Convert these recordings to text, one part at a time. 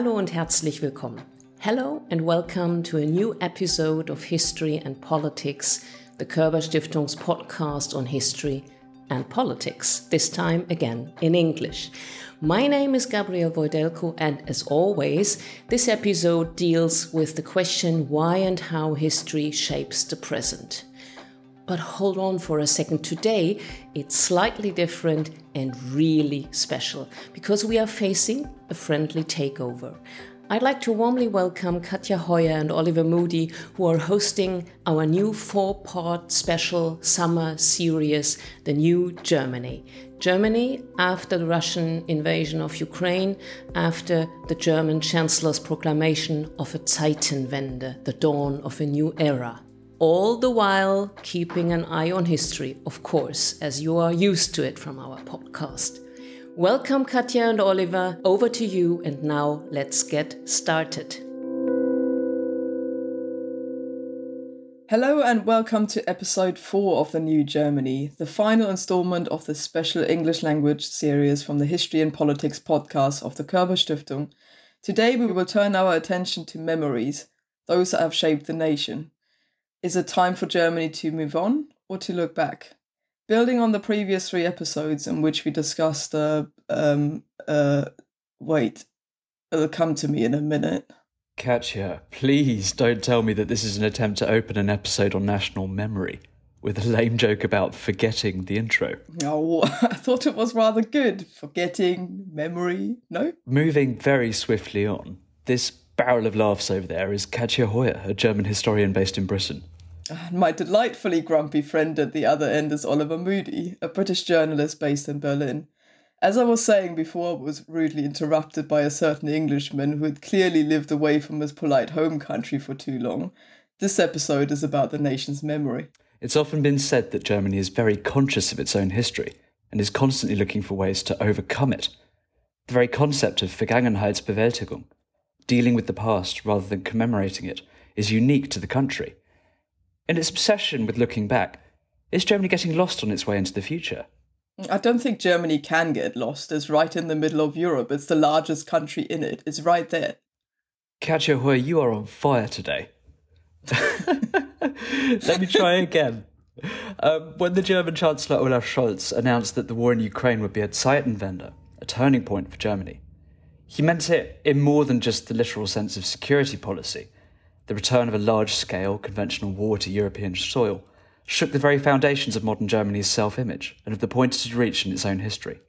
Hallo und herzlich willkommen. Hello and welcome to a new episode of History and Politics, the Körber Stiftung's podcast on history and politics, this time again in English. My name is Gabriel Voidelko, and as always, this episode deals with the question why and how history shapes the present. But hold on for a second. Today, it's slightly different and really special because we are facing a friendly takeover. I'd like to warmly welcome Katja Hoyer and Oliver Moody, who are hosting our new four part special summer series, The New Germany. Germany after the Russian invasion of Ukraine, after the German Chancellor's proclamation of a Zeitenwende, the dawn of a new era. All the while keeping an eye on history, of course, as you are used to it from our podcast. Welcome, Katja and Oliver. Over to you, and now let's get started. Hello, and welcome to episode four of The New Germany, the final installment of the special English language series from the History and Politics podcast of the Körber Stiftung. Today, we will turn our attention to memories, those that have shaped the nation. Is it time for Germany to move on or to look back? building on the previous three episodes in which we discussed uh, um uh wait it'll come to me in a minute Katja, please don't tell me that this is an attempt to open an episode on national memory with a lame joke about forgetting the intro. Oh, I thought it was rather good. Forgetting memory, no? Moving very swiftly on, this barrel of laughs over there is Katja Hoyer, a German historian based in Britain. And my delightfully grumpy friend at the other end is Oliver Moody, a British journalist based in Berlin. As I was saying before, I was rudely interrupted by a certain Englishman who had clearly lived away from his polite home country for too long. This episode is about the nation's memory. It's often been said that Germany is very conscious of its own history and is constantly looking for ways to overcome it. The very concept of Vergangenheitsbewältigung, dealing with the past rather than commemorating it, is unique to the country in its obsession with looking back, is Germany getting lost on its way into the future? I don't think Germany can get lost. It's right in the middle of Europe. It's the largest country in it. It's right there. Katja Hoyer, you are on fire today. Let me try again. Um, when the German Chancellor Olaf Scholz announced that the war in Ukraine would be a Zeitenwende, a turning point for Germany, he meant it in more than just the literal sense of security policy the return of a large scale conventional war to European soil, shook the very foundations of modern Germany's self image and of the point it had reached in its own history.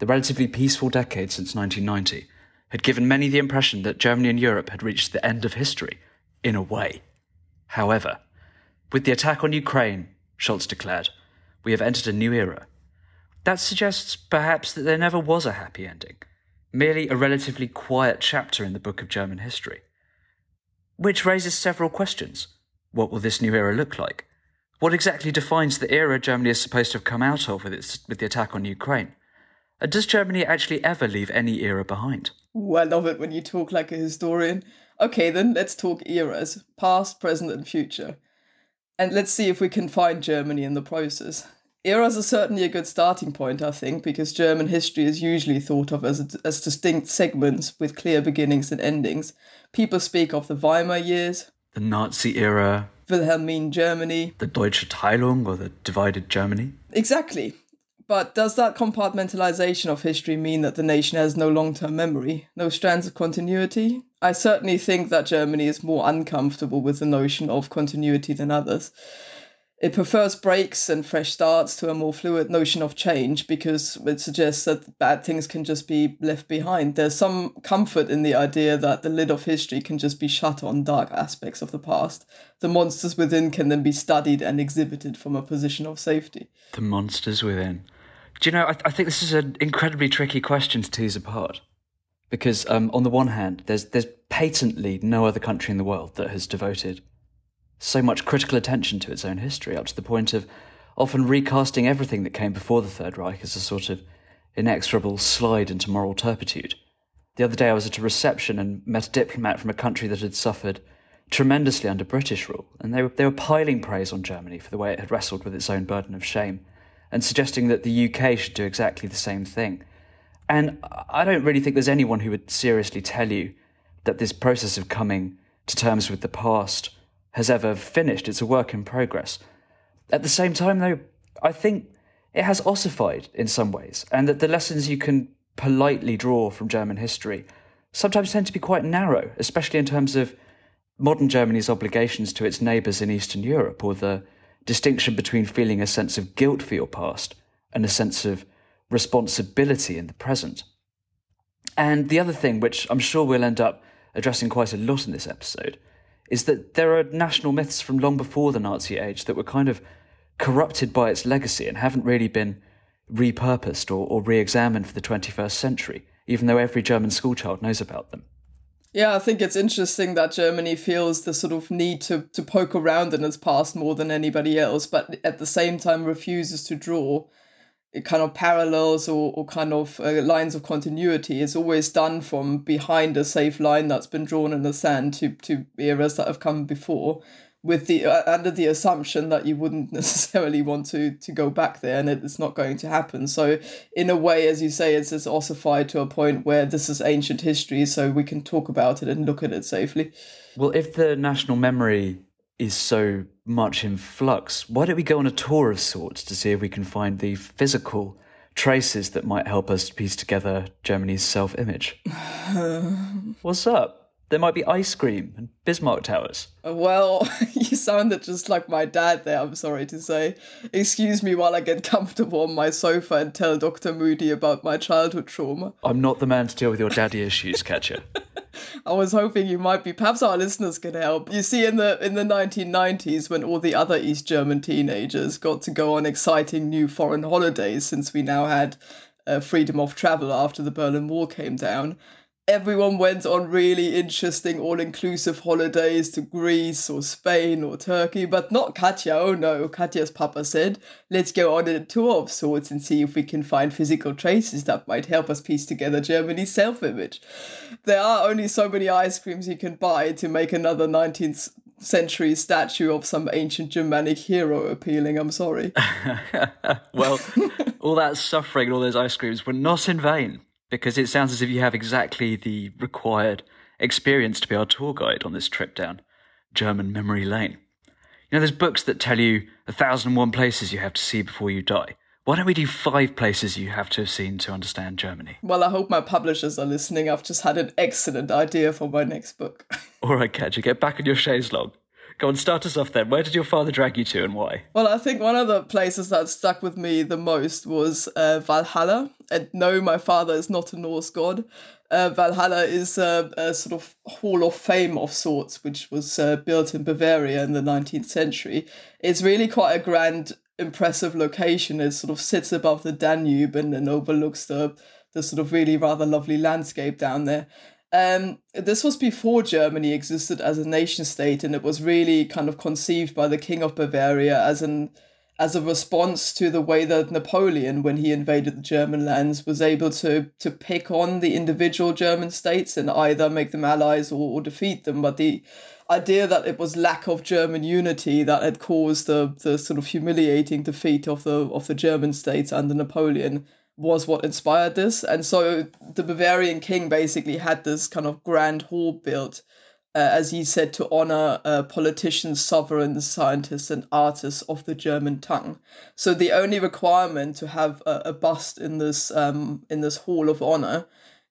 The relatively peaceful decade since 1990 had given many the impression that Germany and Europe had reached the end of history, in a way. However, with the attack on Ukraine, Scholz declared, we have entered a new era. That suggests perhaps that there never was a happy ending, merely a relatively quiet chapter in the book of German history. Which raises several questions. What will this new era look like? What exactly defines the era Germany is supposed to have come out of with, its, with the attack on Ukraine? And does Germany actually ever leave any era behind? Ooh, I love it when you talk like a historian. Okay, then let's talk eras past, present, and future. And let's see if we can find Germany in the process. Eras are certainly a good starting point, I think, because German history is usually thought of as, as distinct segments with clear beginnings and endings. People speak of the Weimar years, the Nazi era, Wilhelmine Germany, the Deutsche Teilung or the divided Germany. Exactly. But does that compartmentalization of history mean that the nation has no long term memory, no strands of continuity? I certainly think that Germany is more uncomfortable with the notion of continuity than others. It prefers breaks and fresh starts to a more fluid notion of change because it suggests that bad things can just be left behind. There's some comfort in the idea that the lid of history can just be shut on dark aspects of the past. The monsters within can then be studied and exhibited from a position of safety. The monsters within. Do you know, I, I think this is an incredibly tricky question to tease apart. Because um, on the one hand, there's there's patently no other country in the world that has devoted so much critical attention to its own history, up to the point of often recasting everything that came before the Third Reich as a sort of inexorable slide into moral turpitude. The other day I was at a reception and met a diplomat from a country that had suffered tremendously under British rule, and they were, they were piling praise on Germany for the way it had wrestled with its own burden of shame, and suggesting that the UK should do exactly the same thing. And I don't really think there's anyone who would seriously tell you that this process of coming to terms with the past has ever finished. It's a work in progress. At the same time, though, I think it has ossified in some ways, and that the lessons you can politely draw from German history sometimes tend to be quite narrow, especially in terms of modern Germany's obligations to its neighbours in Eastern Europe, or the distinction between feeling a sense of guilt for your past and a sense of responsibility in the present. And the other thing, which I'm sure we'll end up addressing quite a lot in this episode, is that there are national myths from long before the Nazi age that were kind of corrupted by its legacy and haven't really been repurposed or, or re examined for the 21st century, even though every German schoolchild knows about them. Yeah, I think it's interesting that Germany feels the sort of need to, to poke around in its past more than anybody else, but at the same time refuses to draw kind of parallels or, or kind of uh, lines of continuity. Is always done from behind a safe line that's been drawn in the sand to, to eras that have come before with the uh, under the assumption that you wouldn't necessarily want to to go back there and it's not going to happen. So in a way as you say it's, it's ossified to a point where this is ancient history so we can talk about it and look at it safely. Well if the national memory is so much in flux, why don't we go on a tour of sorts to see if we can find the physical traces that might help us piece together Germany's self image? What's up? There might be ice cream and Bismarck towers. Well, you sounded just like my dad there, I'm sorry to say. Excuse me while I get comfortable on my sofa and tell Dr. Moody about my childhood trauma. I'm not the man to deal with your daddy issues, Katja. I was hoping you might be. Perhaps our listeners can help. You see, in the in the 1990s, when all the other East German teenagers got to go on exciting new foreign holidays, since we now had uh, freedom of travel after the Berlin Wall came down, everyone went on really interesting all-inclusive holidays to Greece or Spain or Turkey, but not Katja. Oh no, Katja's papa said, let's go on a tour of sorts and see if we can find physical traces that might help us piece together Germany's self-image. There are only so many ice creams you can buy to make another 19th century statue of some ancient Germanic hero appealing, I'm sorry. well, all that suffering and all those ice creams were not in vain because it sounds as if you have exactly the required experience to be our tour guide on this trip down German memory lane. You know, there's books that tell you a thousand and one places you have to see before you die. Why don't we do five places you have to have seen to understand Germany? Well, I hope my publishers are listening. I've just had an excellent idea for my next book. All right, Katja, get back in your chaise longue. Go on, start us off then. Where did your father drag you to and why? Well, I think one of the places that stuck with me the most was uh, Valhalla. And no, my father is not a Norse god. Uh, Valhalla is a, a, sort of hall of fame of sorts, which was uh, built in Bavaria in the 19th century. It's really quite a grand, impressive location. It sort of sits above the Danube and, and overlooks the the sort of really rather lovely landscape down there. Um, this was before Germany existed as a nation state, and it was really kind of conceived by the King of Bavaria as an as a response to the way that Napoleon, when he invaded the German lands, was able to to pick on the individual German states and either make them allies or, or defeat them. But the idea that it was lack of German unity that had caused the the sort of humiliating defeat of the of the German states under Napoleon was what inspired this. And so the Bavarian king basically had this kind of grand hall built, uh, as he said, to honor uh, politicians, sovereigns, scientists, and artists of the German tongue. So the only requirement to have a, a bust in this um, in this hall of honor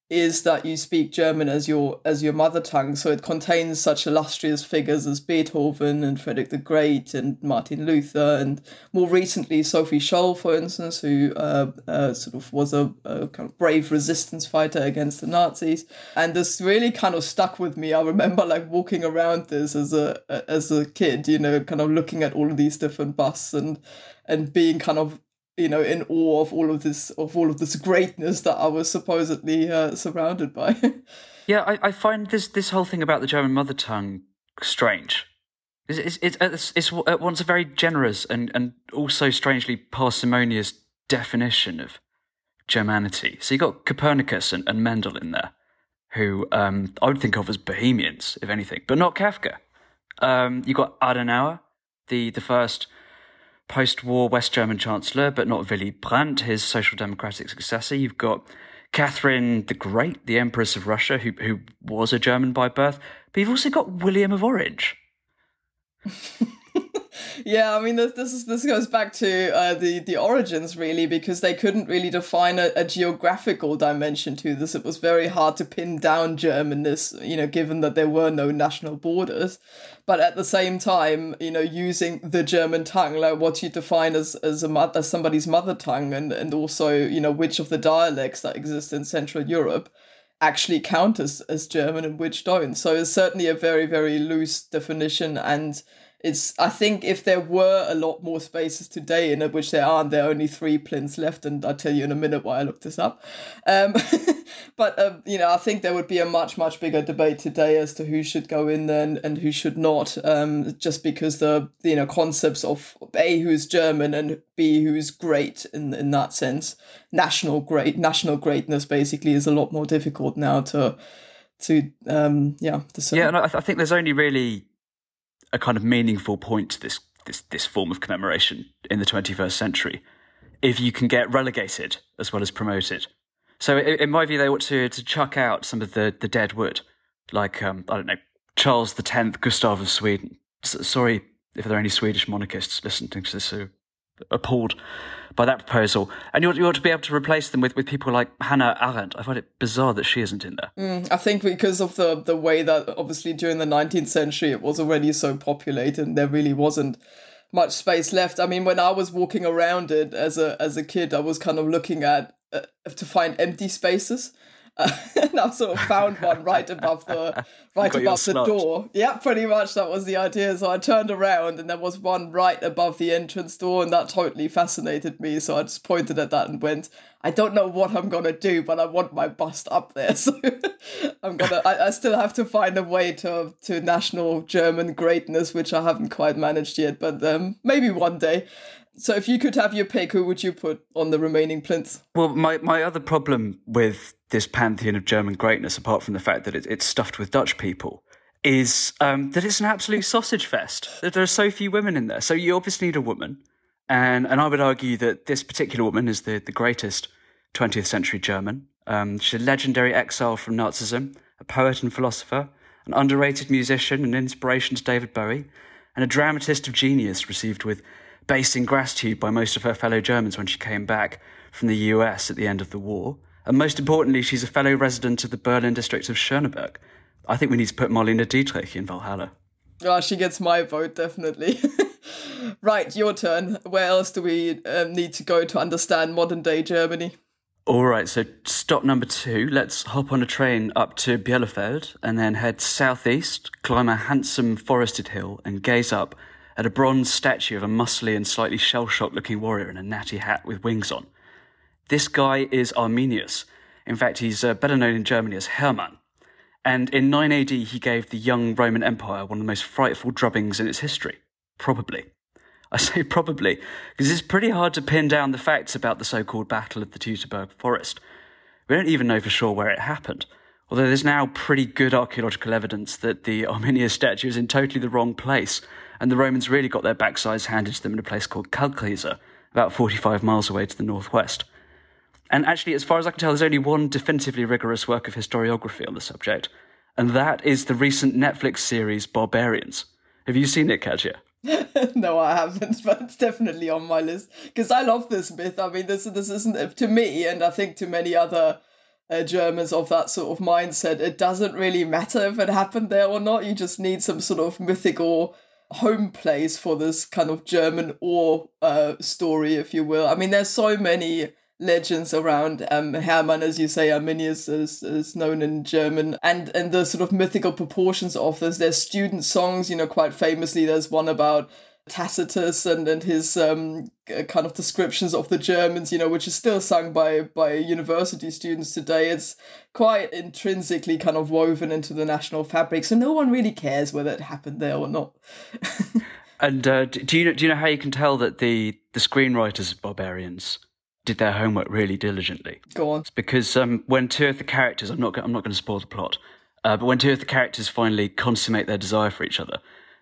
is that you speak German as your as your mother tongue. So it contains such illustrious figures as Beethoven and Frederick the Great and Martin Luther and more recently Sophie Scholl, for instance, who uh, uh, sort of was a, a, kind of brave resistance fighter against the Nazis. And this really kind of stuck with me. I remember like walking around this as a as a kid, you know, kind of looking at all of these different busts and and being kind of you know in awe of all of this of all of this greatness that I was supposedly uh, surrounded by. yeah, I, I find this this whole thing about the German mother tongue strange. It's, it's, it's, it's at once a very generous and, and also strangely parsimonious definition of Germanity. So you've got Copernicus and, and Mendel in there, who um, I would think of as bohemians, if anything, but not Kafka. Um, you've got Adenauer, the the first post war West German Chancellor, but not Willy Brandt, his social democratic successor. You've got Catherine the Great, the Empress of Russia, who who was a German by birth. But you've also got William of Orange. yeah, I mean this, this is this goes back to uh, the the origins really because they couldn't really define a, a, geographical dimension to this. It was very hard to pin down Germanness, you know, given that there were no national borders. But at the same time, you know, using the German tongue, like what you define as as a as somebody's mother tongue, and and also you know which of the dialects that exist in Central Europe actually count as, as German and which don't. So it's certainly a very, very loose definition and it's I think if there were a lot more spaces today in which there aren't, there are only three plinths left, and I'll tell you in a minute why I looked this up. Um, but um, you know, I think there would be a much much bigger debate today as to who should go in there and, and who should not, um, just because the you know concepts of a who's German and b who's great in in that sense, national great national greatness basically is a lot more difficult now to to um yeah to yeah and I, th- I think there's only really a kind of meaningful point to this this this form of commemoration in the 21st century if you can get relegated as well as promoted. So in my view, they ought to to chuck out some of the the dead wood, like um, I don't know Charles X, Gustav of Sweden. S- sorry if there are any Swedish monarchists listening to this who appalled by that proposal. And you ought, you ought to be able to replace them with, with people like Hannah Arendt. I find it bizarre that she isn't in there. Mm, I think because of the, the way that obviously during the 19th century it was already so populated and there really wasn't much space left. I mean, when I was walking around it as a as a kid, I was kind of looking at uh, to find empty spaces. Uh, and I sort of found one right above the right above the door. Yeah, pretty much that was the idea. So I turned around and there was one right above the entrance door, and that totally fascinated me. So I just pointed at that and went, I don't know what I'm gonna do, but I want my bust up there. So I'm gonna I, I still have to find a way to to national German greatness, which I haven't quite managed yet, but um, maybe one day. So if you could have your pick, who would you put on the remaining plinths? Well, my, my other problem with this pantheon of German greatness, apart from the fact that it, it's stuffed with Dutch people, is um, that it's an absolute sausage fest. That there are so few women in there. So you obviously need a woman. And, and I would argue that this particular woman is the, the greatest 20th century German. Um, she's a legendary exile from Nazism, a poet and philosopher, an underrated musician, an inspiration to David Bowie, and a dramatist of genius received with based in gratitude by most of her fellow Germans when she came back from the US at the end of the war. And most importantly, she's a fellow resident of the Berlin district of Schöneberg. I think we need to put Marlene Dietrich in Valhalla. Oh, she gets my vote, definitely. right, your turn. Where else do we um, need to go to understand modern day Germany? All right, so stop number two. Let's hop on a train up to Bielefeld and then head southeast, climb a handsome forested hill, and gaze up at a bronze statue of a muscly and slightly shell shocked looking warrior in a natty hat with wings on. This guy is Arminius. In fact, he's uh, better known in Germany as Hermann. And in 9 AD, he gave the young Roman Empire one of the most frightful drubbings in its history. Probably. I say probably, because it's pretty hard to pin down the facts about the so called Battle of the Teutoburg Forest. We don't even know for sure where it happened, although there's now pretty good archaeological evidence that the Arminius statue is in totally the wrong place and the Romans really got their backsides handed to them in a place called Kalkriese, about 45 miles away to the northwest. And actually, as far as I can tell, there's only one definitively rigorous work of historiography on the subject, and that is the recent Netflix series Barbarians. Have you seen it, Katja? no, I haven't, but it's definitely on my list because I love this myth. I mean, this this isn't to me, and I think to many other uh, Germans of that sort of mindset. It doesn't really matter if it happened there or not. You just need some sort of mythical home place for this kind of German or uh, story, if you will. I mean, there's so many legends around um, Hermann, as you say, Arminius is, is known in German, and and the sort of mythical proportions of this. There's student songs, you know, quite famously. There's one about Tacitus and and his um, kind of descriptions of the Germans, you know, which is still sung by by university students today. It's quite intrinsically kind of woven into the national fabric, so no one really cares whether it happened there or not. and uh, do you do you know how you can tell that the the screenwriters of Barbarians did their homework really diligently? Go on. It's because um, when two of the characters, I'm not I'm not going to spoil the plot, uh, but when two of the characters finally consummate their desire for each other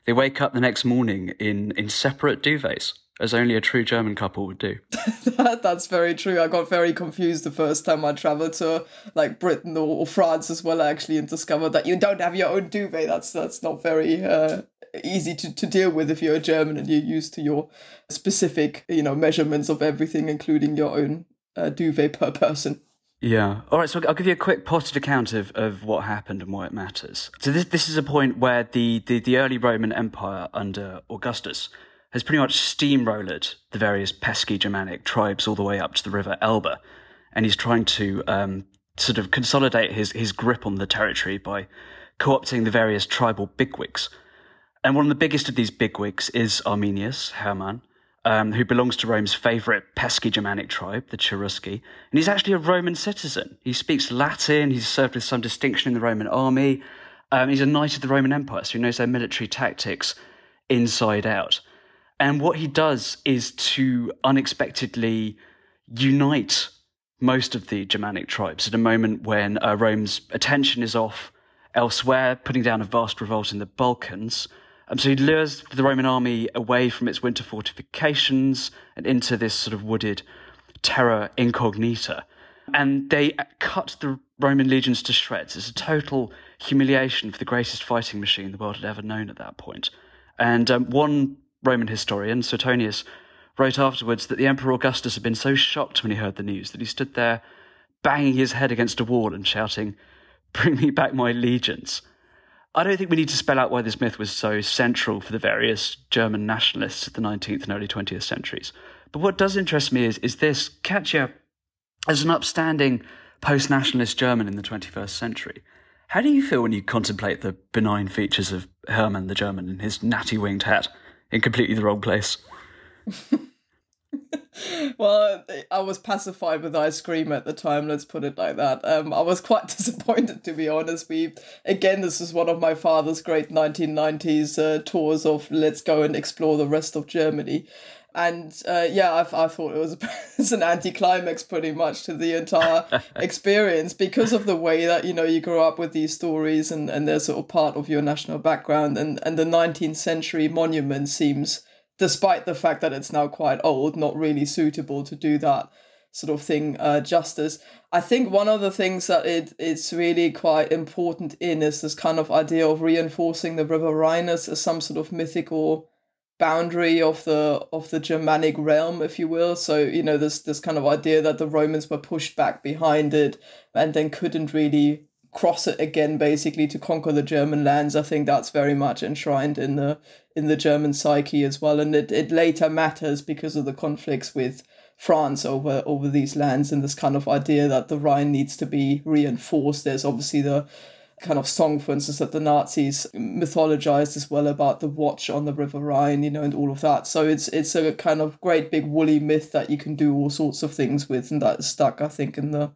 they wake up the next morning in, in separate duvets. as only a true German couple would do. that, that's very true. I got very confused the first time I traveled to like Britain or, or, France as well, actually, and discovered that you don't have your own duvet. That's that's not very uh, easy to, to deal with if you're a German and you're used to your specific, you know, measurements of everything, including your own uh, duvet per person. Yeah. All right. So I'll give you a quick potted account of, of what happened and why it matters. So this this is a point where the, the, the early Roman Empire under Augustus has pretty much steamrolled the various pesky Germanic tribes all the way up to the river Elbe, and he's trying to um, sort of consolidate his his grip on the territory by co-opting the various tribal bigwigs. And one of the biggest of these bigwigs is Arminius Hermann, um, who belongs to Rome's favourite pesky Germanic tribe, the Cherusci. And he's actually a Roman citizen. He speaks Latin, he's served with some distinction in the Roman army. Um, he's a knight of the Roman Empire, so he knows their military tactics inside out. And what he does is to unexpectedly unite most of the Germanic tribes at a moment when uh, Rome's attention is off elsewhere, putting down a vast revolt in the Balkans. So he lures the Roman army away from its winter fortifications and into this sort of wooded terra incognita. And they cut the Roman legions to shreds. It's a total humiliation for the greatest fighting machine the world had ever known at that point. And um, one Roman historian, Suetonius, wrote afterwards that the Emperor Augustus had been so shocked when he heard the news that he stood there banging his head against a wall and shouting, Bring me back my legions. I don't think we need to spell out why this myth was so central for the various German nationalists of the 19th and early 20th centuries. But what does interest me is, is this Katja, as an upstanding post nationalist German in the 21st century, how do you feel when you contemplate the benign features of Hermann the German in his natty winged hat in completely the wrong place? well, I was pacified with ice cream at the time. Let's put it like that. Um, I was quite disappointed, to be honest. We again, this is one of my father's great 1990s uh, tours of let's go and explore the rest of Germany. And uh, yeah, I, I thought it was it's an anticlimax pretty much to the entire experience because of the way that you know you grow up with these stories and, and they're sort of part of your national background and, and the 19th century monument seems despite the fact that it's now quite old, not really suitable to do that sort of thing uh, justice. I think one of the things that it it's really quite important in is this kind of idea of reinforcing the River Rhine as, as some sort of mythical boundary of the of the Germanic realm, if you will. So you know this this kind of idea that the Romans were pushed back behind it and then couldn't really cross it again basically to conquer the German lands. I think that's very much enshrined in the in the German psyche as well. And it, it later matters because of the conflicts with France over over these lands and this kind of idea that the Rhine needs to be reinforced. There's obviously the kind of song, for instance, that the Nazis mythologized as well about the watch on the River Rhine, you know, and all of that. So it's it's a kind of great big woolly myth that you can do all sorts of things with, and that's stuck, I think, in the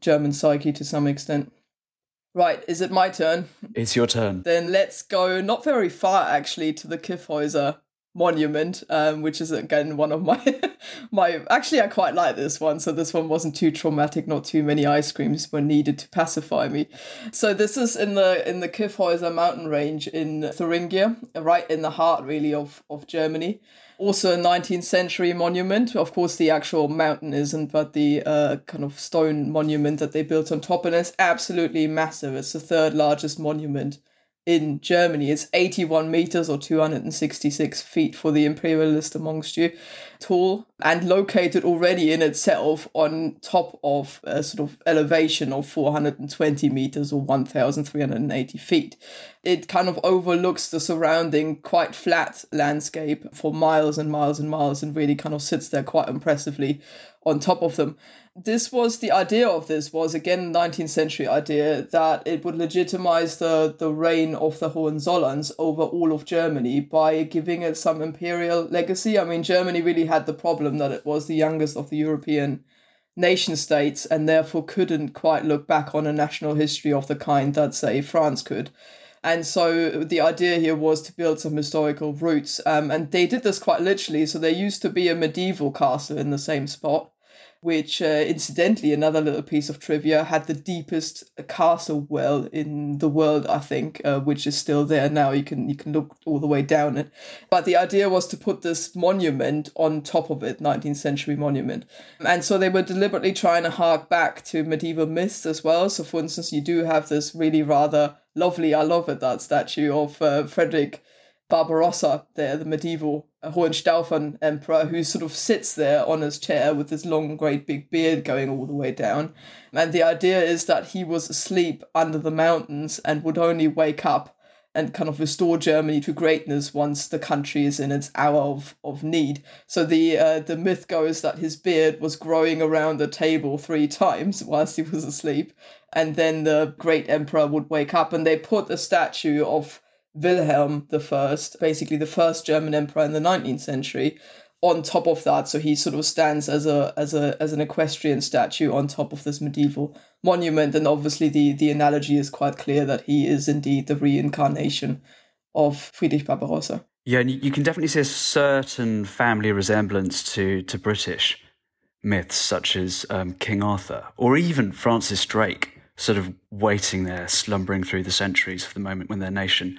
German psyche to some extent. Right, is it my turn? It's your turn. Then let's go not very far actually to the Kyffhäuser monument, um, which is again one of my my actually I quite like this one, so this one wasn't too traumatic, not too many ice creams were needed to pacify me. So this is in the in the Kyffhäuser mountain range in Thuringia, right in the heart really of, of Germany also a 19th century monument. Of course, the actual mountain isn't, but the uh, kind of stone monument that they built on top, and it's absolutely massive. It's the third largest monument in Germany. It's 81 meters or 266 feet for the imperialist amongst you, tall and located already in itself on top of a sort of elevation of 420 meters or 1,380 feet. It kind of overlooks the surrounding quite flat landscape for miles and miles and miles and really kind of sits there quite impressively on top of them this was the idea of this was again 19th century idea that it would legitimize the the reign of the Hohenzollerns over all of Germany by giving it some imperial legacy. I mean, Germany really had the problem that it was the youngest of the European nation states and therefore couldn't quite look back on a national history of the kind that say France could. And so the idea here was to build some historical roots. Um, and they did this quite literally. So there used to be a medieval castle in the same spot which, uh, incidentally, another little piece of trivia, had the deepest castle well in the world, I think, uh, which is still there now. You can you can look all the way down it. But the idea was to put this monument on top of it, 19th century monument, and so they were deliberately trying to hark back to medieval myths as well. So, for instance, you do have this really rather lovely, I love it, that statue of uh, Frederick Barbarossa there, the medieval Hohenstaufen emperor, who sort of sits there on his chair with his long, great big beard going all the way down. And the idea is that he was asleep under the mountains and would only wake up and kind of restore Germany to greatness once the country is in its hour of, of need. So the uh, the myth goes that his beard was growing around the table three times whilst he was asleep, and then the great emperor would wake up, and they put a statue of Wilhelm I, basically the first German emperor in the 19th century, on top of that. So he sort of stands as a as a as an equestrian statue on top of this medieval monument. And obviously the the analogy is quite clear that he is indeed the reincarnation of Friedrich Barbarossa. Yeah, and you can definitely see a certain family resemblance to to British myths such as um, King Arthur or even Francis Drake, sort of waiting there, slumbering through the centuries for the moment when their nation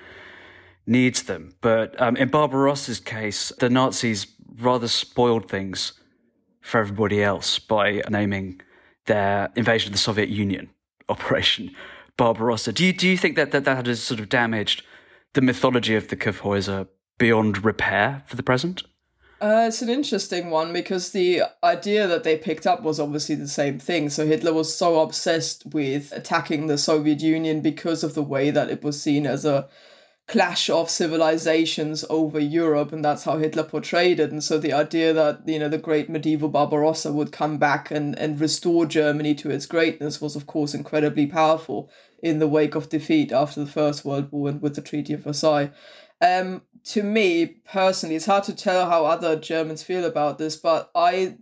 needs them. But um, in Barbarossa's case, the Nazis rather spoiled things for everybody else by naming their invasion of the Soviet Union operation Barbarossa. Do you, do you think that, that that has sort of damaged the mythology of the Kyffhäuser beyond repair for the present? Uh, it's an interesting one because the idea that they picked up was obviously the same thing. So Hitler was so obsessed with attacking the Soviet Union because of the way that it was seen as a clash of civilizations over Europe, and that's how Hitler portrayed it. And so the idea that you know the great medieval Barbarossa would come back and and restore Germany to its greatness was, of course, incredibly powerful in the wake of defeat after the First World War and with the Treaty of Versailles. Um, to me personally, it's hard to tell how other Germans feel about this, but I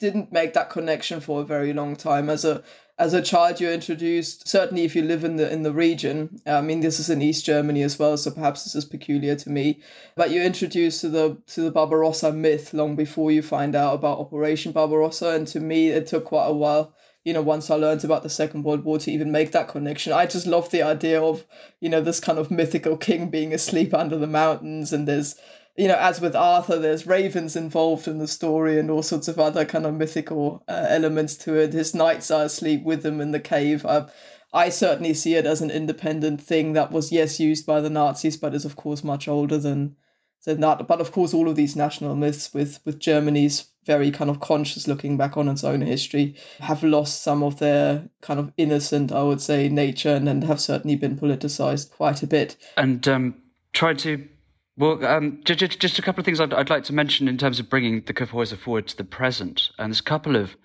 didn't make that connection for a very long time as a as a child you're introduced certainly if you live in the in the region i mean this is in east germany as well so perhaps this is peculiar to me but you're introduced to the to the barbarossa myth long before you find out about operation barbarossa and to me it took quite a while you know once i learned about the second world war to even make that connection. I just love the idea of you know this kind of mythical king being asleep under the mountains and there's you know, as with Arthur, there's ravens involved in the story and all sorts of other kind of mythical uh, elements to it. His knights are asleep with him in the cave. Uh, I certainly see it as an independent thing that was, yes, used by the Nazis, but is of course much older than than that. But of course, all of these national myths, with with Germany's very kind of conscious looking back on its own history, have lost some of their kind of innocent, I would say, nature, and, and have certainly been politicized quite a bit. And um, tried to well, um, just, just a couple of things I'd, I'd, like to mention in terms of bringing the Kyffhäuser forward to the present. And there's a couple of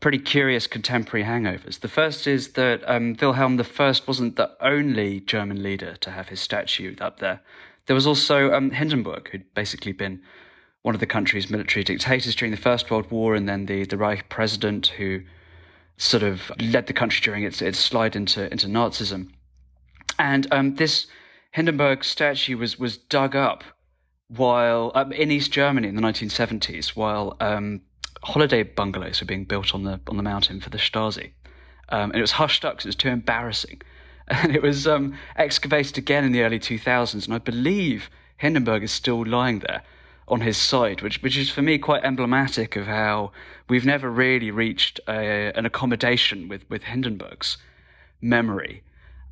pretty curious contemporary hangovers. The first is that um, Wilhelm I wasn't the only German leader to have his statue up there. There was also um, Hindenburg, who'd basically been one of the country's military dictators during the First World War, and then the, the Reich president who sort of led the country during its, its slide into, into Nazism. And um, this Hindenburg statue was was dug up while um, in East Germany in the 1970s, while um, holiday bungalows were being built on the on the mountain for the Stasi, um, and it was hushed up because it was too embarrassing. And it was um, excavated again in the early 2000s, and I believe Hindenburg is still lying there on his side, which which is for me quite emblematic of how we've never really reached a, an accommodation with with Hindenburg's memory.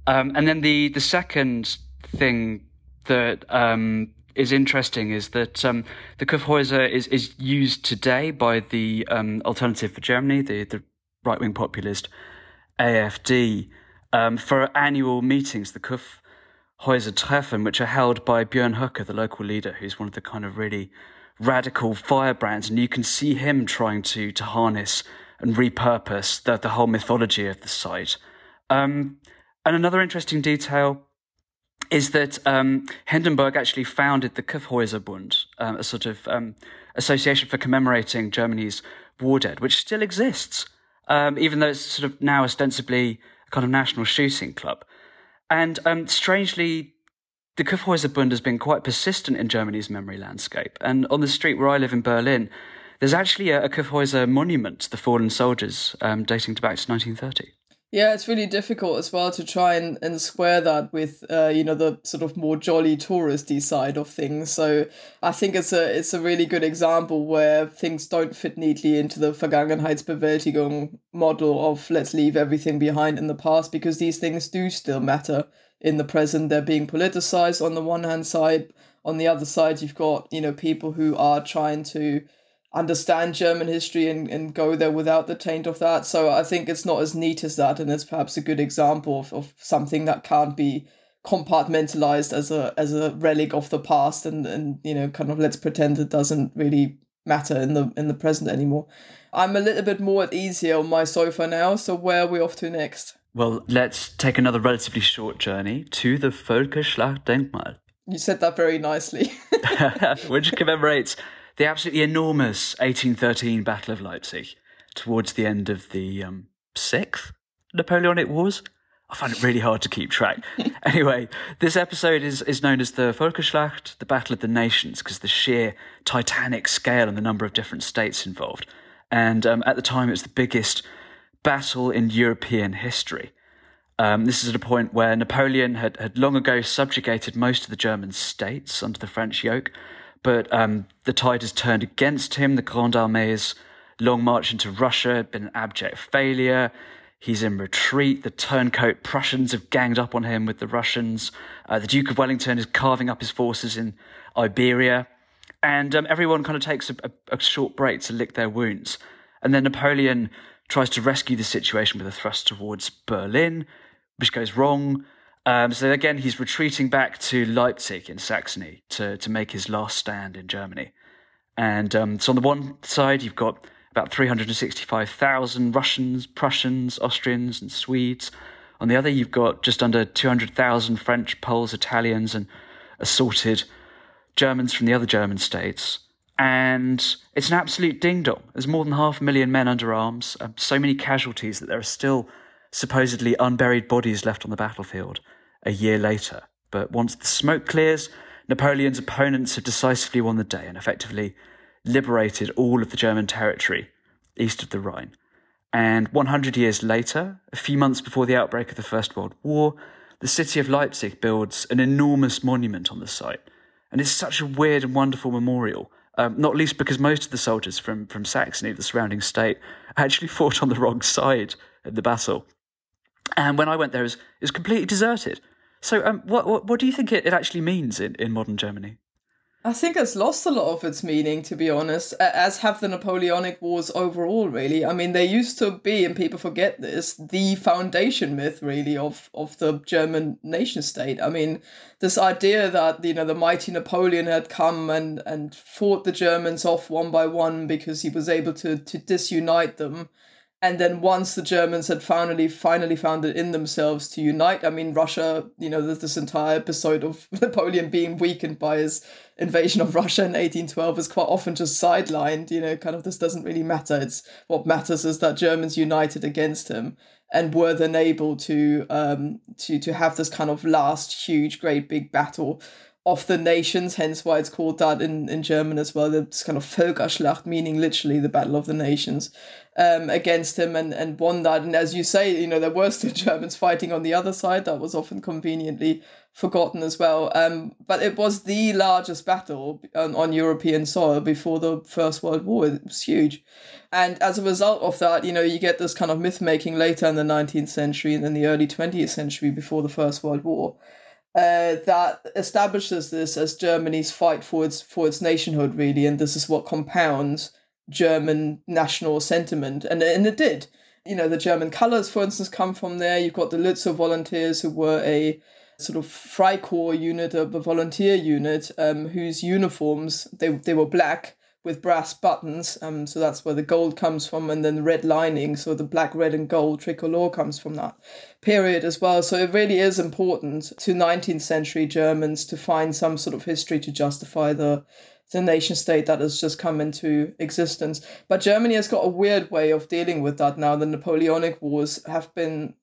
Um, and then the the second thing that um, is interesting is that um, the Kyffhäuser is, is used today by the um, Alternative for Germany, the, the right wing populist AFD, um, for annual meetings, the Kyffhäuser Treffen, which are held by Björn Höcke, the local leader, who's one of the kind of really radical firebrands. And you can see him trying to, to harness and repurpose the, the whole mythology of the site. Um, and another interesting detail is that um, Hindenburg actually founded the Kyffhäuserbund, um, a sort of um, association for commemorating Germany's war dead, which still exists, um, even though it's sort of now ostensibly a kind of national shooting club. And um, strangely, the Kyffhäuserbund has been quite persistent in Germany's memory landscape. And on the street where I live in Berlin, there's actually a, a Kyffhäuser monument to the fallen soldiers um, dating to back to 1930. Yeah, it's really difficult as well to try and, and square that with uh, you know the sort of more jolly touristy side of things. So I think it's a it's a really good example where things don't fit neatly into the Vergangenheitsbewältigung model of let's leave everything behind in the past because these things do still matter in the present. They're being politicized on the one hand side. On the other side, you've got you know people who are trying to understand German history and, and go there without the taint of that. So I think it's not as neat as that, and it's perhaps a good example of, of something that can't be compartmentalized as a as a relic of the past and and you know kind of let's pretend it doesn't really matter in the in the present anymore. I'm a little bit more at ease here on my sofa now, so where are we off to next? Well, let's take another relatively short journey to the Völkerschlachtdenkmal. You said that very nicely. which commemorates the absolutely enormous 1813 Battle of Leipzig towards the end of the um, Sixth Napoleonic Wars. I find it really hard to keep track. anyway, this episode is, is known as the Völkerschlacht, the Battle of the Nations, because the sheer titanic scale and the number of different states involved. And um, at the time, it was the biggest battle in European history. Um, this is at a point where Napoleon had, had long ago subjugated most of the German states under the French yoke, but um, the tide has turned against him. The Grande Armée's long march into Russia had been an abject failure. He's in retreat. The turncoat Prussians have ganged up on him with the Russians. Uh, the Duke of Wellington is carving up his forces in Iberia. And um, everyone kind of takes a, a, a short break to lick their wounds. And then Napoleon tries to rescue the situation with a thrust towards Berlin, which goes wrong. Um, so again, he's retreating back to Leipzig in Saxony to, to make his last stand in Germany. And um, so on the one side, you've got about 365,000 Russians, Prussians, Austrians, and Swedes. On the other, you've got just under 200,000 French, Poles, Italians, and assorted Germans from the other German states. And it's an absolute ding dong. There's more than half a million men under arms, um, so many casualties that there are still supposedly unburied bodies left on the battlefield a year later. But once the smoke clears, Napoleon's opponents have decisively won the day and effectively liberated all of the German territory east of the Rhine. And 100 years later, a few months before the outbreak of the First World War, the city of Leipzig builds an enormous monument on the site. And it's such a weird and wonderful memorial, um, not least because most of the soldiers from, from Saxony, the surrounding state, actually fought on the wrong side of the battle. And when I went there, it was, it was completely deserted. So, um, what, what, what do you think it, it actually means in, in modern Germany? I think it's lost a lot of its meaning, to be honest, as have the Napoleonic Wars overall, really. I mean, they used to be, and people forget this, the foundation myth, really, of, of the German nation state. I mean, this idea that, you know, the mighty Napoleon had come and, and fought the Germans off one by one because he was able to, to disunite them and then once the Germans had finally finally found it in themselves to unite, I mean Russia, you know, there's this entire episode of Napoleon being weakened by his invasion of Russia in 1812 is quite often just sidelined, you know, kind of this doesn't really matter. It's what matters is that Germans united against him and were then able to um to to have this kind of last huge great big battle of the nations, hence why it's called that in, in German as well. It's kind of Völkerschlacht, meaning literally the Battle of the Nations, um, against him and, and won that. And as you say, you know, there were still Germans fighting on the other side. That was often conveniently forgotten as well. Um, but it was the largest battle on, on European soil before the First World War. It was huge. And as a result of that, you know, you get this kind of myth making later in the 19th century and then the early 20th century before the First World War uh, that establishes this as Germany's fight for its for its nationhood, really, and this is what compounds German national sentiment, and and it did. You know, the German colors, for instance, come from there. You've got the Lützow volunteers, who were a sort of Freikorps unit, a volunteer unit, um, whose uniforms they they were black with brass buttons. Um, so that's where the gold comes from, and then the red lining. So the black, red, and gold tricolor comes from that period as well. So it really is important to 19th century Germans to find some sort of history to justify the the nation state that has just come into existence. But Germany has got a weird way of dealing with that now. The Napoleonic Wars have been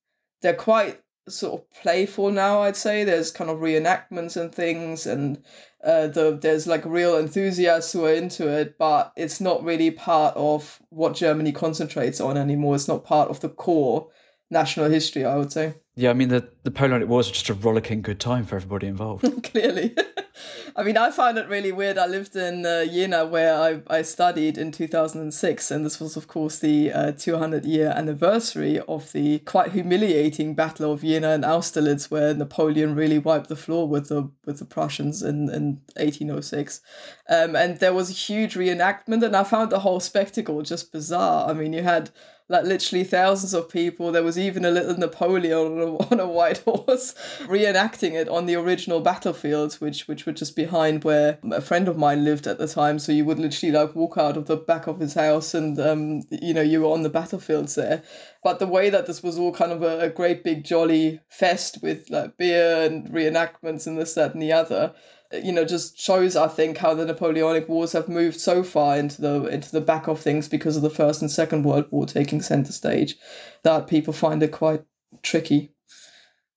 they're quite sort of playful now i'd say there's kind of reenactments and things and Uh, the, there's like real enthusiasts who are into it, but it's not really part of what Germany concentrates on anymore. It's not part of the core national history, I would say. Yeah, I mean, the, the Napoleonic it was just a rollicking good time for everybody involved. Clearly. I mean, I found it really weird. I lived in uh, Jena where I, I studied in 2006, and this was, of course, the uh, 200 year anniversary of the quite humiliating Battle of Jena and Austerlitz, where Napoleon really wiped the floor with the with the Prussians in, in 1806. Um, and there was a huge reenactment, and I found the whole spectacle just bizarre. I mean, you had like literally thousands of people. There was even a little Napoleon on a, on a white horse reenacting it on the original battlefields, which which were just behind where a friend of mine lived at the time. So you would literally like walk out of the back of his house, and um, you know you were on the battlefields there. But the way that this was all kind of a, a great big jolly fest with like beer and reenactments and this that and the other you know just shows i think how the napoleonic wars have moved so far into the into the back of things because of the first and second world war taking center stage that people find it quite tricky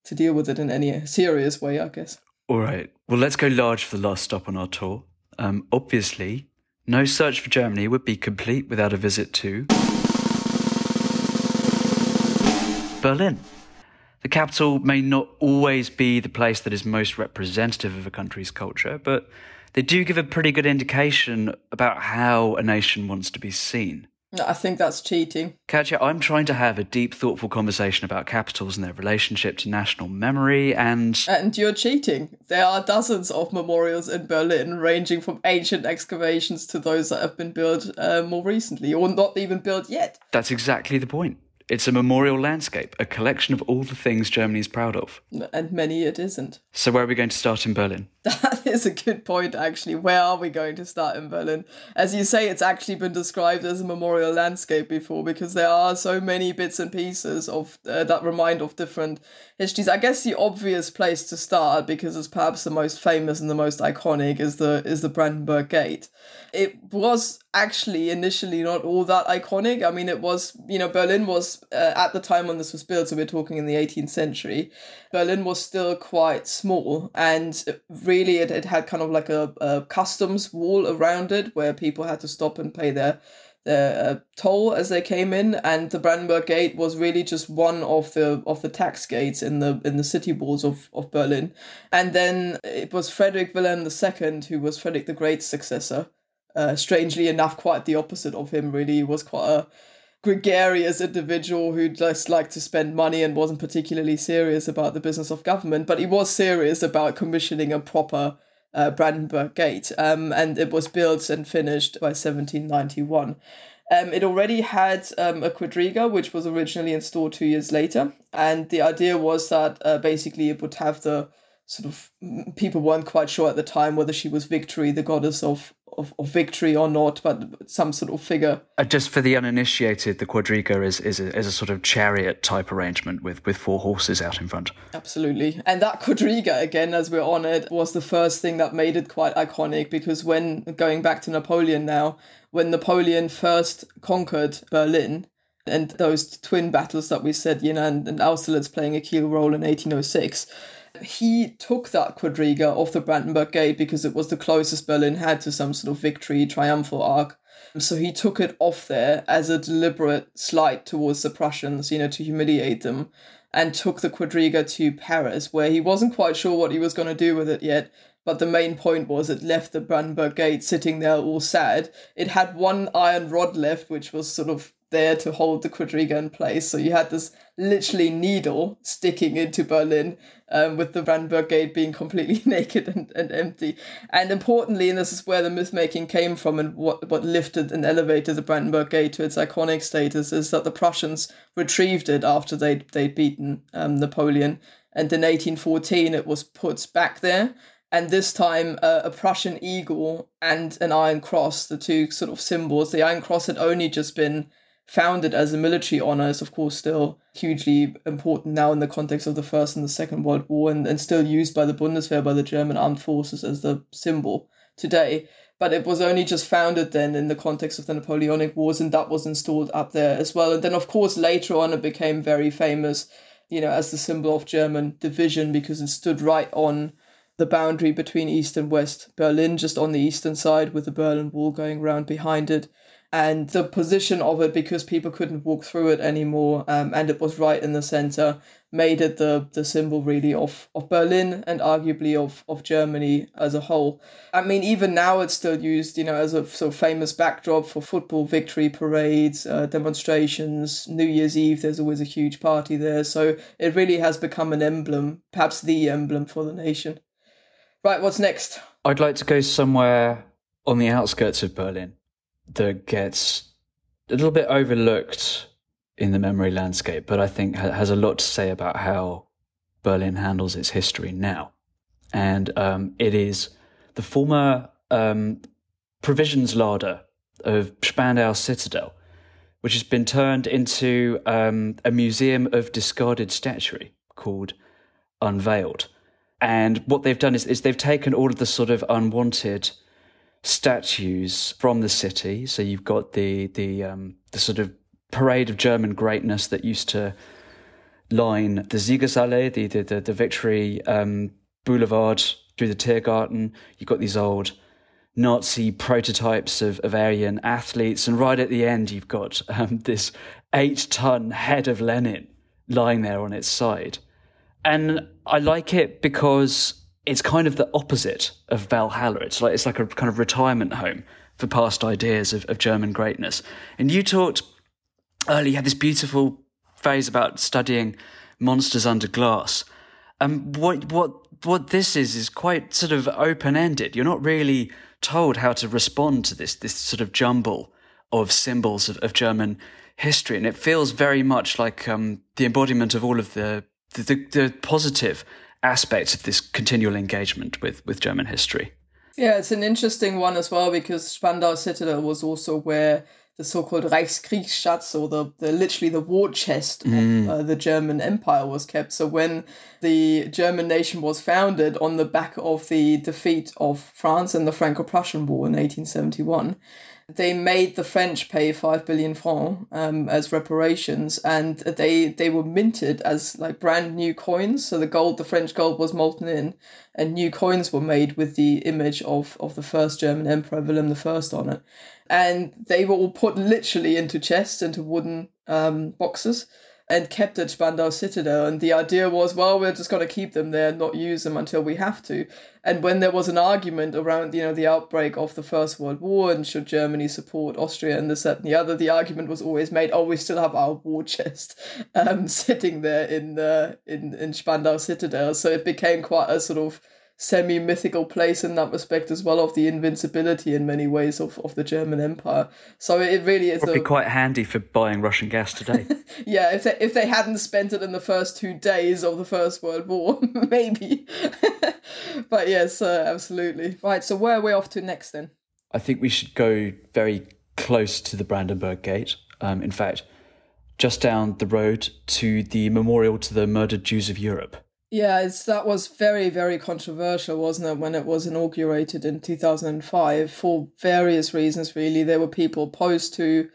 to deal with it in any serious way i guess. All right. Well let's go large for the last stop on our tour. Um, obviously no search for germany would be complete without a visit to berlin the capital may not always be the place that is most representative of a country's culture, but they do give a pretty good indication about how a nation wants to be seen. I think that's cheating. Katja, I'm trying to have a deep, thoughtful conversation about capitals and their relationship to national memory, and. And you're cheating. There are dozens of memorials in Berlin, ranging from ancient excavations to those that have been built uh, more recently, or not even built yet. That's exactly the point. It's a memorial landscape, a collection of all the things Germany is proud of. And many it isn't. So, where are we going to start in Berlin? That is a good point, actually. Where are we going to start in Berlin? As you say, it's actually been described as a memorial landscape before because there are so many bits and pieces of uh, that remind of different histories. I guess the obvious place to start, because it's perhaps the most famous and the most iconic, is the is the Brandenburg Gate. It was actually initially not all that iconic. I mean, it was you know Berlin was uh, at the time when this was built, so we're talking in the 18th century. Berlin was still quite small, and really it, it had kind of like a, a customs wall around it where people had to stop and pay their the uh, toll as they came in, and the Brandenburg Gate was really just one of the of the tax gates in the in the city walls of, of Berlin. And then it was Frederick Wilhelm II who was Frederick the Great's successor. Uh, strangely enough, quite the opposite of him. Really, he was quite a gregarious individual who just liked to spend money and wasn't particularly serious about the business of government. But he was serious about commissioning a proper uh, Brandenburg Gate, um, and it was built and finished by 1791. Um, it already had um, a quadriga, which was originally installed two years later, and the idea was that uh, basically it would have the sort of people weren't quite sure at the time whether she was Victory, the goddess of, of, of victory or not, but some sort of figure. Uh, just for the uninitiated, the quadriga is is a, is a sort of chariot type arrangement with, with four horses out in front. Absolutely. And that quadriga, again, as we're on it, was the first thing that made it quite iconic because when, going back to Napoleon now, when Napoleon first conquered Berlin, and those twin battles that we said, you know, and, and Austerlitz playing a key role in 1806, he took that quadriga off the Brandenburg Gate because it was the closest Berlin had to some sort of victory, triumphal arc. So he took it off there as a deliberate slight towards the Prussians, you know, to humiliate them, and took the quadriga to Paris, where he wasn't quite sure what he was going to do with it yet. But the main point was it left the Brandenburg Gate sitting there all sad. It had one iron rod left, which was sort of there to hold the quadriga in place. So you had this literally needle sticking into Berlin, um, with the Brandenburg Gate being completely naked and, and empty. And importantly, and this is where the mythmaking came from and what, what lifted and elevated the Brandenburg Gate to its iconic status, is that the Prussians retrieved it after they'd, they'd beaten um, Napoleon. And in 1814, it was put back there and this time uh, a Prussian eagle and an iron cross, the two sort of symbols. The iron cross had only just been founded as a military honor is of course still hugely important now in the context of the First and the Second World War and, and still used by the Bundeswehr, by the German armed forces as the symbol today. But it was only just founded then in the context of the Napoleonic Wars, and that was installed up there as well. And then, of course, later on, it became very famous, you know, as the symbol of German division because it stood right on the boundary between east and west. Berlin just on the eastern side with the Berlin Wall going round behind it. And the position of it, because people couldn't walk through it anymore, um, and it was right in the center, made it the the symbol really of of Berlin and arguably of of Germany as a whole. I mean, even now it's still used, you know, as a sort of famous backdrop for football victory parades, uh, demonstrations. New Year's Eve, there's always a huge party there, so it really has become an emblem, perhaps the emblem for the nation. Right, what's next? I'd like to go somewhere on the outskirts of Berlin that gets a little bit overlooked in the memory landscape, but I think has a lot to say about how Berlin handles its history now. And um, it is the former um, provisions larder of Spandau Citadel, which has been turned into um, a museum of discarded statuary called Unveiled. And what they've done is, is they've taken all of the sort of unwanted statues from the city. So you've got the the um, the sort of parade of German greatness that used to line the Siegesallee, the the the, the Victory um, Boulevard through the Tiergarten. You've got these old Nazi prototypes of, of Aryan athletes, and right at the end, you've got um, this eight-ton head of Lenin lying there on its side. And I like it because it's kind of the opposite of Valhalla. It's like it's like a kind of retirement home for past ideas of, of German greatness. And you talked earlier, you had this beautiful phrase about studying monsters under glass. And um, what what what this is is quite sort of open ended. You're not really told how to respond to this this sort of jumble of symbols of, of German history, and it feels very much like um, the embodiment of all of the the, the, the positive aspects of this continual engagement with with German history. Yeah, it's an interesting one as well because Spandau Citadel was also where the so-called Reichskriegsschatz, or the, the literally the war chest mm. of uh, the German Empire, was kept. So when the German nation was founded on the back of the defeat of France in the Franco-Prussian War in 1871, they made the French pay five billion francs um, as reparations, and they they were minted as like brand new coins. So the gold, the French gold, was molten in, and new coins were made with the image of of the first German emperor William I on it, and they were all put literally into chests, into wooden um, boxes and kept at Spandau Citadel. And the idea was, well, we're just going to keep them there and not use them until we have to. And when there was an argument around, you know, the outbreak of the First World War and should Germany support Austria and this, that, and the other, the argument was always made, oh, we still have our war chest um, sitting there in, the in, in Spandau Citadel. So it became quite a sort of semi mythical place in that respect as well of the invincibility in many ways of, of the German Empire. So it really is. Would a... be quite handy for buying Russian gas today. yeah, if they if they hadn't spent it in the first two days of the First World War, maybe. but yes, uh, absolutely. Right. So where are we off to next then? I think we should go very close to the Brandenburg Gate. Um, in fact, just down the road to the memorial to the murdered Jews of Europe. Yeah, it's, that was very, very controversial, wasn't it, when it was inaugurated in 2005 for various reasons, really. There were people opposed to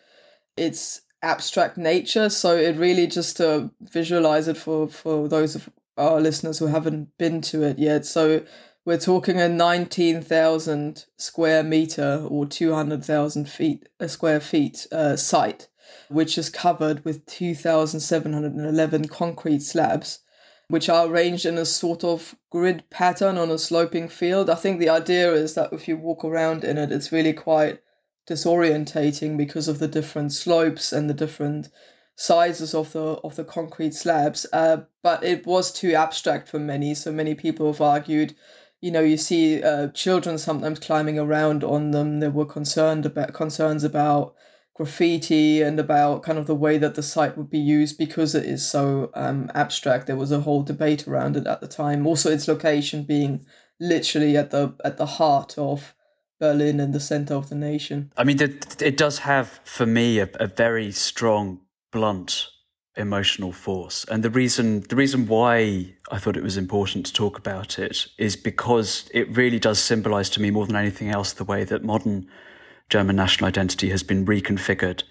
its abstract nature. So it really just to visualize it for, for those of our listeners who haven't been to it yet. So we're talking a 19,000 square meter or 200,000 feet, a square feet uh, site, which is covered with 2,711 concrete slabs which are arranged in a sort of grid pattern on a sloping field. I think the idea is that if you walk around in it, it's really quite disorientating because of the different slopes and the different sizes of the of the concrete slabs. Uh, but it was too abstract for many, so many people have argued. You know, you see uh, children sometimes climbing around on them. There were concerned about concerns about graffiti and about kind of the way that the site would be used because it is so um, abstract. There was a whole debate around it at the time. Also, its location being literally at the at the heart of Berlin and the center of the nation. I mean, it, it does have for me a, a very strong, blunt emotional force and the reason the reason why I thought it was important to talk about it is because it really does symbolize to me more than anything else the way that modern German national identity has been reconfigured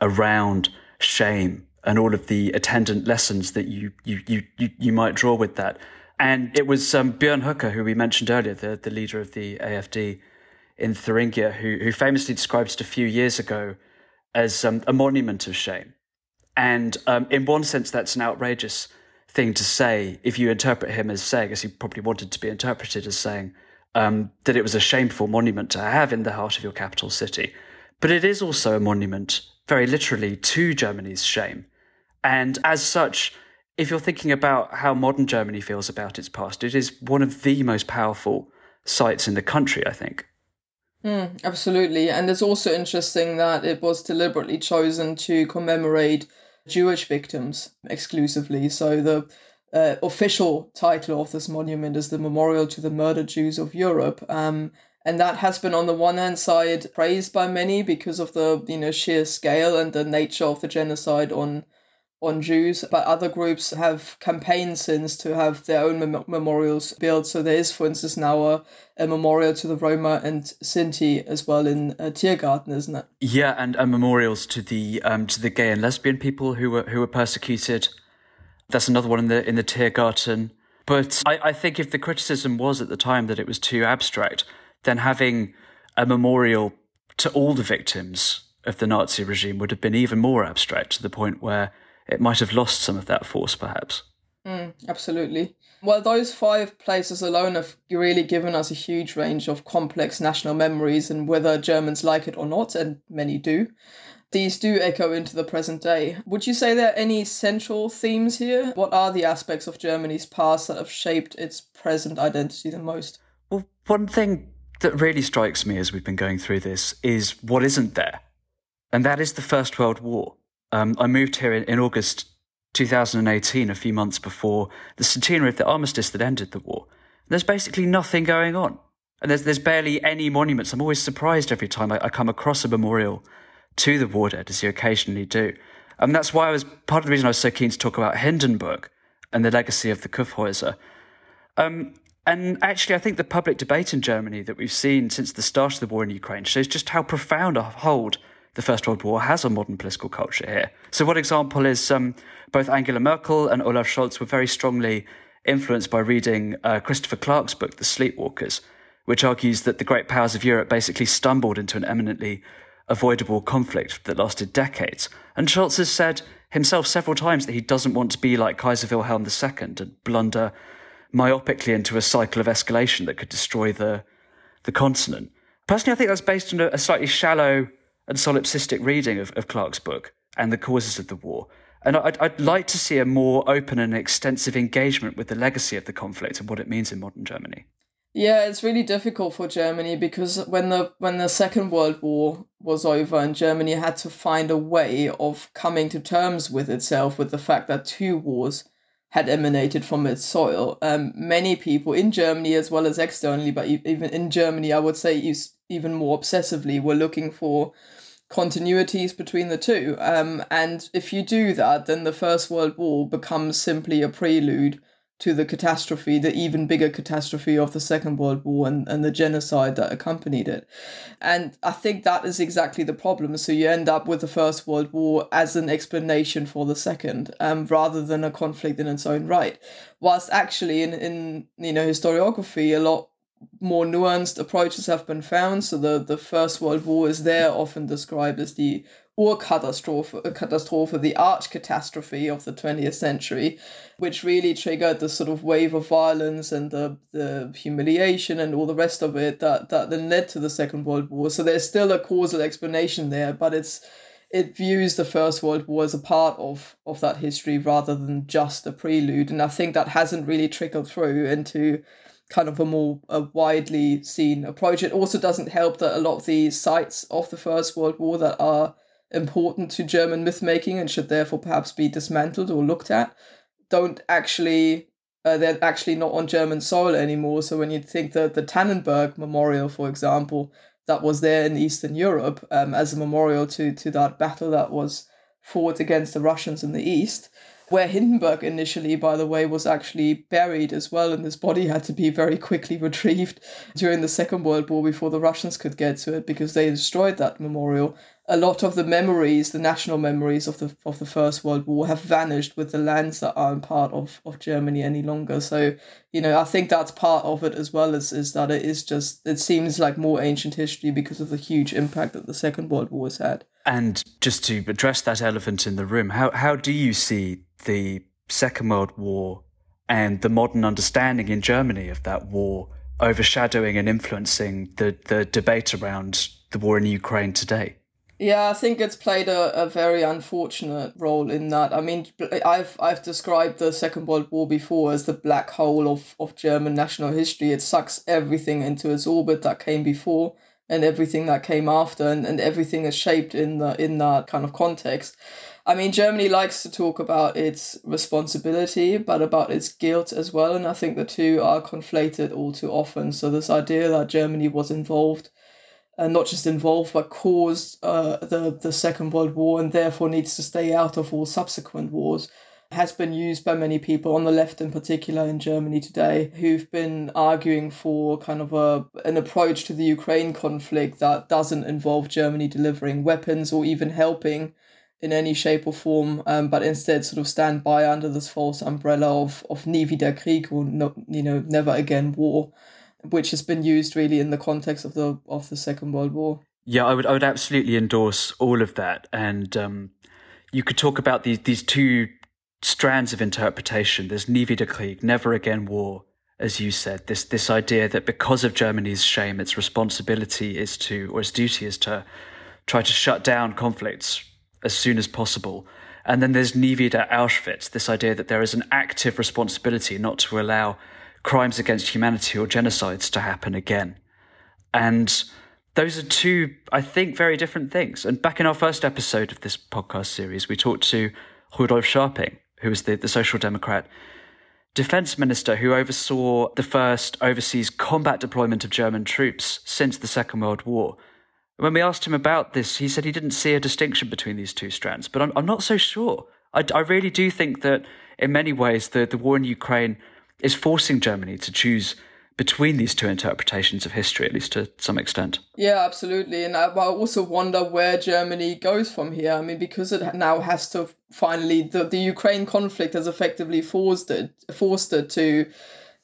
around shame and all of the attendant lessons that you you you you, you might draw with that. And it was um, Björn Höcke, who we mentioned earlier, the, the leader of the AFD in Thuringia, who, who famously described it a few years ago as um, a monument of shame. And um, in one sense, that's an outrageous thing to say if you interpret him as saying, as he probably wanted to be interpreted as saying, um, that it was a shameful monument to have in the heart of your capital city. But it is also a monument, very literally, to Germany's shame. And as such, if you're thinking about how modern Germany feels about its past, it is one of the most powerful sites in the country, I think. Mm, absolutely. And it's also interesting that it was deliberately chosen to commemorate Jewish victims exclusively. So the uh, official title of this monument is the Memorial to the Murdered Jews of Europe. Um, and that has been on the one hand side praised by many because of the you know sheer scale and the nature of the genocide on on Jews, but other groups have campaigned since to have their own mem- memorials built. So there is, for instance, now a, a, memorial to the Roma and Sinti as well in uh, Tiergarten, isn't it? Yeah, and, and memorials to the um, to the gay and lesbian people who were who were persecuted. That's another one in the in the Tiergarten. But I, I think if the criticism was at the time that it was too abstract, then having a memorial to all the victims of the Nazi regime would have been even more abstract to the point where it might have lost some of that force, perhaps. Mm, absolutely. Well, those five places alone have really given us a huge range of complex national memories, and whether Germans like it or not, and many do, these do echo into the present day. Would you say there are any central themes here? What are the aspects of Germany's past that have shaped its present identity the most? Well, one thing that really strikes me as we've been going through this is what isn't there, and that is the First World War. Um, I moved here in, in August 2018, a few months before the centenary of the armistice that ended the war. There's basically nothing going on. And there's, there's barely any monuments. I'm always surprised every time I, I come across a memorial to the dead, as you occasionally do. And that's why I was part of the reason I was so keen to talk about Hindenburg and the legacy of the Kyffhäuser. Um, and actually, I think the public debate in Germany that we've seen since the start of the war in Ukraine shows just how profound a hold the First World War has on modern political culture here. So, one example is um, both Angela Merkel and Olaf Scholz were very strongly influenced by reading uh, Christopher Clark's book, The Sleepwalkers, which argues that the great powers of Europe basically stumbled into an eminently avoidable conflict that lasted decades. And Scholz has said himself several times that he doesn't want to be like Kaiser Wilhelm II and blunder myopically into a cycle of escalation that could destroy the the continent. Personally, I think that's based on a, slightly shallow and solipsistic reading of, of, Clark's book and the causes of the war. And I'd, I'd like to see a more open and extensive engagement with the legacy of the conflict and what it means in modern Germany. Yeah, it's really difficult for Germany because when the when the Second World War was over and Germany had to find a way of coming to terms with itself with the fact that two wars had emanated from its soil. Um, many people in Germany, as well as externally, but even in Germany, I would say even more obsessively, were looking for continuities between the two. Um, and if you do that, then the First World War becomes simply a prelude to the catastrophe, the even bigger catastrophe of the Second World War and, and the genocide that accompanied it. And I think that is exactly the problem. So you end up with the First World War as an explanation for the Second, um, rather than a conflict in its own right. Whilst actually in, in you know historiography, a lot more nuanced approaches have been found. So the, the First World War is there often described as the Urkatastrophe, Katastrophe, the arch catastrophe of the 20th century, which really triggered the sort of wave of violence and the, the humiliation and all the rest of it that, that then led to the Second World War. So there's still a causal explanation there, but it's it views the First World War as a part of, of that history rather than just a prelude. And I think that hasn't really trickled through into kind of a more a widely seen approach. It also doesn't help that a lot of the sites of the First World War that are important to German mythmaking and should therefore perhaps be dismantled or looked at, don't actually uh, they're actually not on German soil anymore. So when you think that the Tannenberg Memorial, for example, that was there in Eastern Europe um, as a memorial to to that battle that was fought against the Russians in the East, where Hindenburg initially, by the way, was actually buried as well, and his body had to be very quickly retrieved during the Second World War before the Russians could get to it because they destroyed that memorial. A lot of the memories, the national memories of the of the First World War, have vanished with the lands that aren't part of, of Germany any longer. So, you know, I think that's part of it as well as is that it is just it seems like more ancient history because of the huge impact that the Second World War has had. And just to address that elephant in the room, how how do you see the Second World War and the modern understanding in Germany of that war overshadowing and influencing the, the debate around the war in Ukraine today? Yeah, I think it's played a, a very unfortunate role in that. I mean, I've I've described the Second World War before as the black hole of, of German national history. It sucks everything into its orbit that came before and everything that came after and, and everything is shaped in the in that kind of context. I mean, Germany likes to talk about its responsibility, but about its guilt as well. And I think the two are conflated all too often. So, this idea that Germany was involved, uh, not just involved, but caused uh, the, the Second World War and therefore needs to stay out of all subsequent wars, has been used by many people on the left in particular in Germany today who've been arguing for kind of a an approach to the Ukraine conflict that doesn't involve Germany delivering weapons or even helping in any shape or form, um, but instead sort of stand by under this false umbrella of of Nie wieder Krieg or no, you know never again war, which has been used really in the context of the of the Second World War. Yeah, I would I would absolutely endorse all of that, and um, you could talk about these these two strands of interpretation. There's Nie wieder Krieg, never again war, as you said. This this idea that because of Germany's shame, its responsibility is to or its duty is to try to shut down conflicts as soon as possible. And then there's Nie wieder Auschwitz, this idea that there is an active responsibility not to allow crimes against humanity or genocides to happen again. And those are two, I think, very different things. And back in our first episode of this podcast series, we talked to Rudolf Scharping, who was the, the Social Democrat defense minister who oversaw the first overseas combat deployment of German troops since the Second World War. When we asked him about this, he said he didn't see a distinction between these two strands, but I'm, I'm not so sure. I, I really do think that in many ways the, the war in Ukraine is forcing Germany to choose between these two interpretations of history, at least to some extent. Yeah, absolutely. And I, I also wonder where Germany goes from here. I mean, because it now has to finally, the, the Ukraine conflict has effectively forced it, forced it to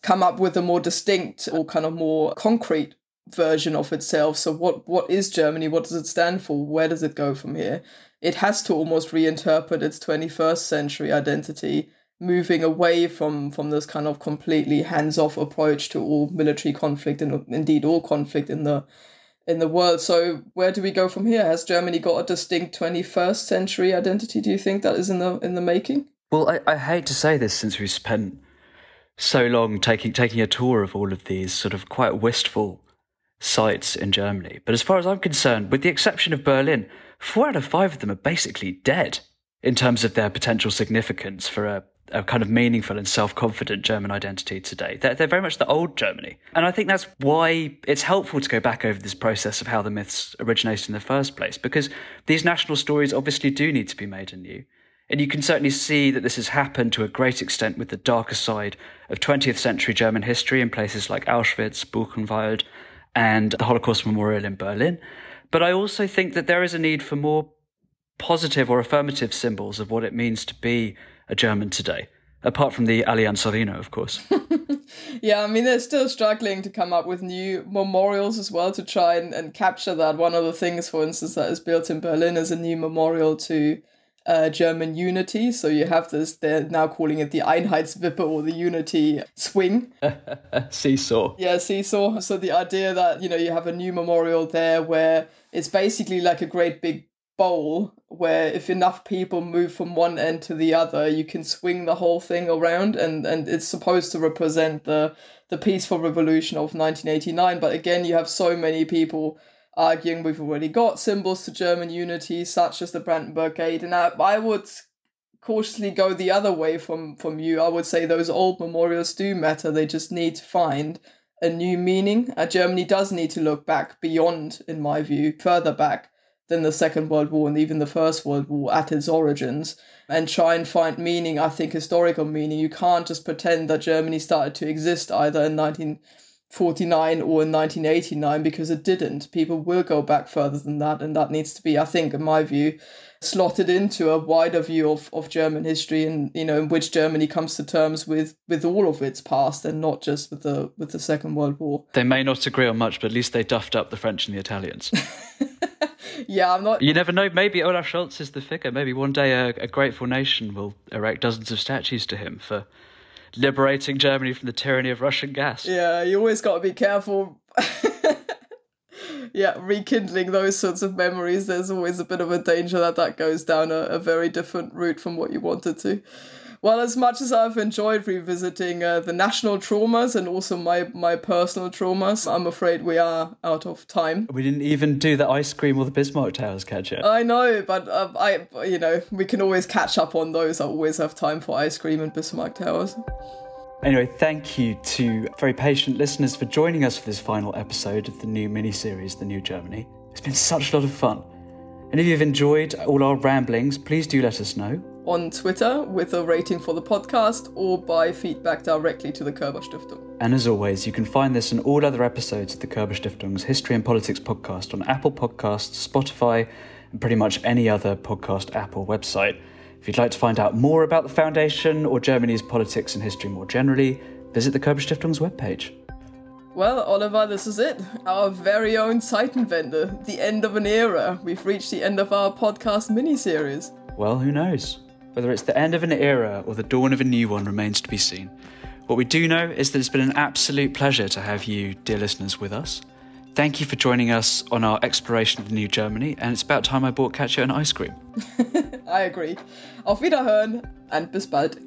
come up with a more distinct or kind of more concrete version of itself. So what what is Germany? What does it stand for? Where does it go from here? It has to almost reinterpret its 21st century identity, moving away from from this kind of completely hands-off approach to all military conflict and indeed all conflict in the in the world. So where do we go from here? Has Germany got a distinct 21st century identity? Do you think that is in the in the making? Well, I, I hate to say this since we spent so long taking taking a tour of all of these sort of quite wistful sites in Germany. But as far as I'm concerned, with the exception of Berlin, four out of five of them are basically dead in terms of their potential significance for a, a kind of meaningful and self confident German identity today. They're, they're very much the old Germany. And I think that's why it's helpful to go back over this process of how the myths originated in the first place, because these national stories obviously do need to be made anew. And you can certainly see that this has happened to a great extent with the darker side of 20th century German history in places like Auschwitz, Buchenwald, and the Holocaust Memorial in Berlin. But I also think that there is a need for more positive or affirmative symbols of what it means to be a German today, apart from the Allianz Arena, of course. yeah, I mean, they're still struggling to come up with new memorials as well to try and, and capture that. One of the things, for instance, that is built in Berlin is a new memorial to uh, German unity. So you have this, they're now calling it the Einheitswippe or the unity swing. seesaw. Yeah, seesaw. So the idea that, you know, you have a new memorial there where it's basically like a great big bowl where if enough people move from one end to the other, you can swing the whole thing around and, and it's supposed to represent the the peaceful revolution of 1989. But again, you have so many people arguing we've already got symbols to German unity, such as the Brandenburg Gate. And I, I would cautiously go the other way from, from you. I would say those old memorials do matter. They just need to find a new meaning. Uh, Germany does need to look back beyond, in my view, further back than the Second World War and even the First World War at its origins and try and find meaning, I think historical meaning. You can't just pretend that Germany started to exist either in 1949 or in 1989 because it didn't. People will go back further than that, and that needs to be, I think, in my view, slotted into a wider view of, of German history and you know in which Germany comes to terms with with all of its past and not just with the with the Second World War. They may not agree on much, but at least they duffed up the French and the Italians. yeah, I'm not. You never know. Maybe Olaf Scholz is the figure. Maybe one day a, a grateful nation will erect dozens of statues to him for liberating Germany from the tyranny of Russian gas. Yeah, you always got to be careful. yeah, rekindling those sorts of memories, there's always a bit of a danger that that goes down a, a very different route from what you wanted to. Well, as much as I've enjoyed revisiting uh, the national traumas and also my, my personal traumas, I'm afraid we are out of time. We didn't even do the ice cream or the Bismarck Towers catch up. I know, but uh, I, you know, we can always catch up on those. I always have time for ice cream and Bismarck Towers. Anyway, thank you to very patient listeners for joining us for this final episode of the new mini series, The New Germany. It's been such a lot of fun. And if you've enjoyed all our ramblings, please do let us know. On Twitter with a rating for the podcast or by feedback directly to the Körber Stiftung. And as always, you can find this and all other episodes of the Körber Stiftung's History and Politics podcast on Apple Podcasts, Spotify, and pretty much any other podcast app or website. If you'd like to find out more about the Foundation or Germany's politics and history more generally, visit the Körber Stiftung's webpage. Well, Oliver, this is it. Our very own Zeitenwende, the end of an era. We've reached the end of our podcast mini-series. Well, who knows? Whether it's the end of an era or the dawn of a new one remains to be seen. What we do know is that it's been an absolute pleasure to have you, dear listeners, with us. Thank you for joining us on our exploration of New Germany, and it's about time I bought Katja an ice cream. I agree. Auf Wiederhören and bis bald.